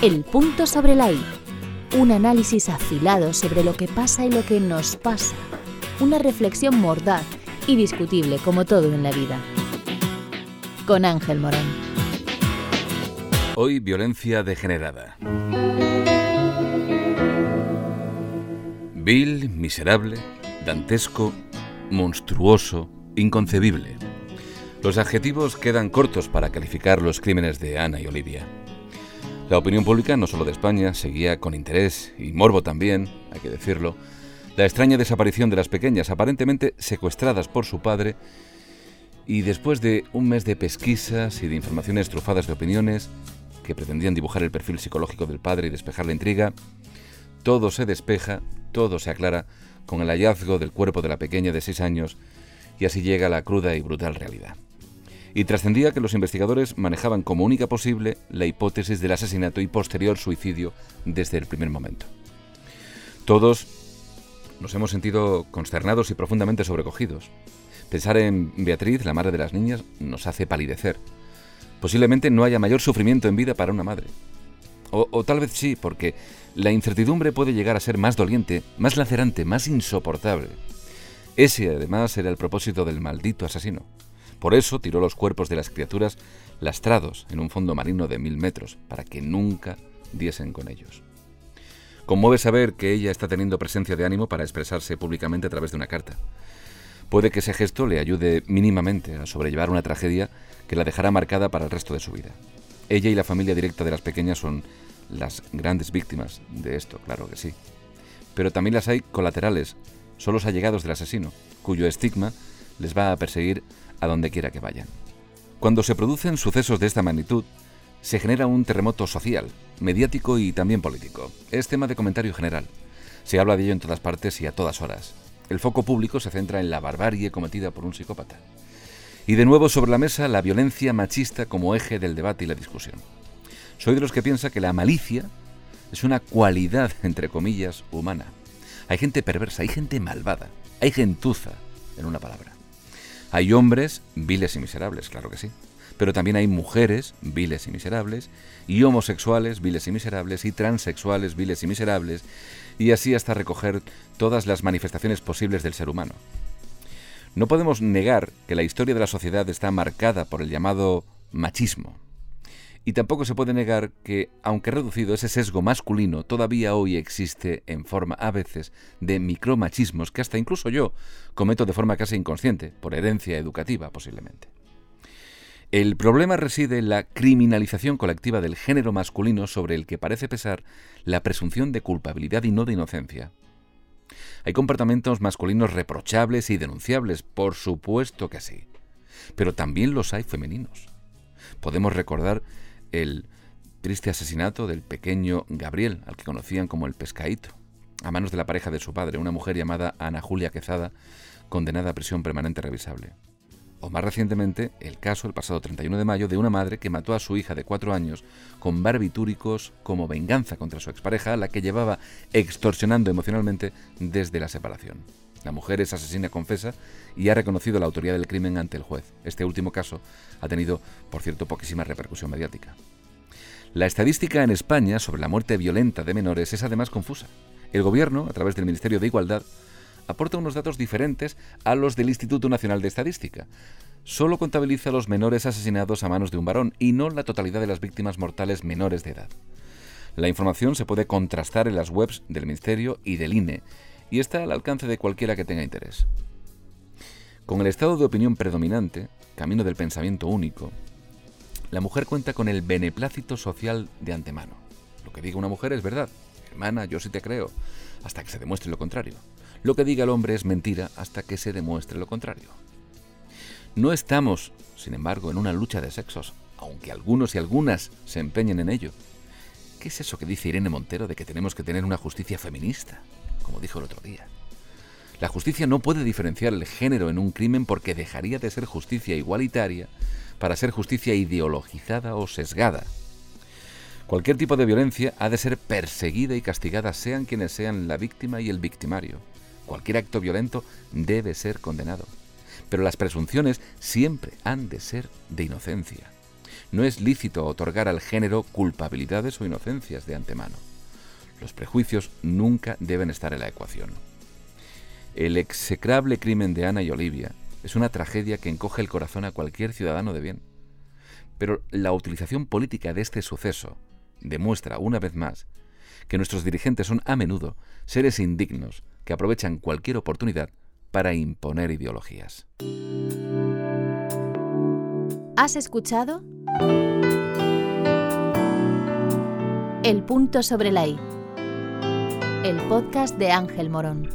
El punto sobre la I. Un análisis afilado sobre lo que pasa y lo que nos pasa. Una reflexión mordaz y discutible como todo en la vida. Con Ángel Morán. Hoy violencia degenerada. Vil, miserable, dantesco, monstruoso, inconcebible. Los adjetivos quedan cortos para calificar los crímenes de Ana y Olivia. La opinión pública, no solo de España, seguía con interés y morbo también, hay que decirlo, la extraña desaparición de las pequeñas, aparentemente secuestradas por su padre, y después de un mes de pesquisas y de informaciones trufadas de opiniones que pretendían dibujar el perfil psicológico del padre y despejar la intriga, todo se despeja, todo se aclara con el hallazgo del cuerpo de la pequeña de seis años y así llega la cruda y brutal realidad y trascendía que los investigadores manejaban como única posible la hipótesis del asesinato y posterior suicidio desde el primer momento. Todos nos hemos sentido consternados y profundamente sobrecogidos. Pensar en Beatriz, la madre de las niñas, nos hace palidecer. Posiblemente no haya mayor sufrimiento en vida para una madre. O, tal vez sí, porque la incertidumbre puede llegar a ser más doliente, más lacerante, más insoportable. Ese además era el propósito del maldito asesino. Por eso tiró los cuerpos de las criaturas lastrados en un fondo marino de mil metros, para que nunca diesen con ellos. Conmueve saber que ella está teniendo presencia de ánimo para expresarse públicamente a través de una carta. Puede que ese gesto le ayude mínimamente a sobrellevar una tragedia que la dejará marcada para el resto de su vida. Ella y la familia directa de las pequeñas son las grandes víctimas de esto, claro que sí. Pero también las hay colaterales, son los allegados del asesino, cuyo estigma les va a perseguir a donde quiera que vayan. Cuando se producen sucesos de esta magnitud, se genera un terremoto social, mediático y también político. Es tema de comentario general. Se habla de ello en todas partes y a todas horas. El foco público se centra en la barbarie cometida por un psicópata. Y de nuevo sobre la mesa la violencia machista como eje del debate y la discusión. Soy de los que piensa que la malicia es una cualidad, entre comillas, humana. Hay gente perversa, hay gente malvada, hay gentuza, en una palabra. Hay hombres viles y miserables, claro que sí. Pero también hay mujeres viles y miserables, y homosexuales viles y miserables, y transexuales viles y miserables, y así hasta recoger todas las manifestaciones posibles del ser humano. No podemos negar que la historia de la sociedad está marcada por el llamado machismo, y tampoco se puede negar que, aunque reducido, ese sesgo masculino todavía hoy existe en forma a veces de micromachismos que hasta incluso yo cometo de forma casi inconsciente, por herencia educativa posiblemente. El problema reside en la criminalización colectiva del género masculino sobre el que parece pesar la presunción de culpabilidad y no de inocencia. Hay comportamientos masculinos reprochables y denunciables, por supuesto que sí, pero también los hay femeninos. Podemos recordar el triste asesinato del pequeño Gabriel, al que conocían como el pescadito, a manos de la pareja de su padre, una mujer llamada Ana Julia Quezada, condenada a prisión permanente revisable. O más recientemente, el caso, el pasado 31 de mayo, de una madre que mató a su hija de cuatro años con barbitúricos como venganza contra su expareja, la que llevaba extorsionando emocionalmente desde la separación. La mujer es asesina confesa y ha reconocido la autoridad del crimen ante el juez. Este último caso ha tenido, por cierto, poquísima repercusión mediática. La estadística en España sobre la muerte violenta de menores es además confusa. El Gobierno, a través del Ministerio de Igualdad, aporta unos datos diferentes a los del Instituto Nacional de Estadística. Solo contabiliza los menores asesinados a manos de un varón y no la totalidad de las víctimas mortales menores de edad. La información se puede contrastar en las webs del Ministerio y del INE y está al alcance de cualquiera que tenga interés. Con el estado de opinión predominante, camino del pensamiento único, la mujer cuenta con el beneplácito social de antemano. Lo que diga una mujer es verdad. Hermana, yo sí te creo, hasta que se demuestre lo contrario. Lo que diga el hombre es mentira hasta que se demuestre lo contrario. No estamos, sin embargo, en una lucha de sexos, aunque algunos y algunas se empeñen en ello. ¿Qué es eso que dice Irene Montero de que tenemos que tener una justicia feminista? Como dijo el otro día. La justicia no puede diferenciar el género en un crimen porque dejaría de ser justicia igualitaria para ser justicia ideologizada o sesgada. Cualquier tipo de violencia ha de ser perseguida y castigada sean quienes sean la víctima y el victimario. Cualquier acto violento debe ser condenado. Pero las presunciones siempre han de ser de inocencia. No es lícito otorgar al género culpabilidades o inocencias de antemano. Los prejuicios nunca deben estar en la ecuación. El execrable crimen de Ana y Olivia es una tragedia que encoge el corazón a cualquier ciudadano de bien. Pero la utilización política de este suceso demuestra una vez más que nuestros dirigentes son a menudo seres indignos que aprovechan cualquier oportunidad para imponer ideologías. ¿Has escuchado? El punto sobre la I. El podcast de Ángel Morón.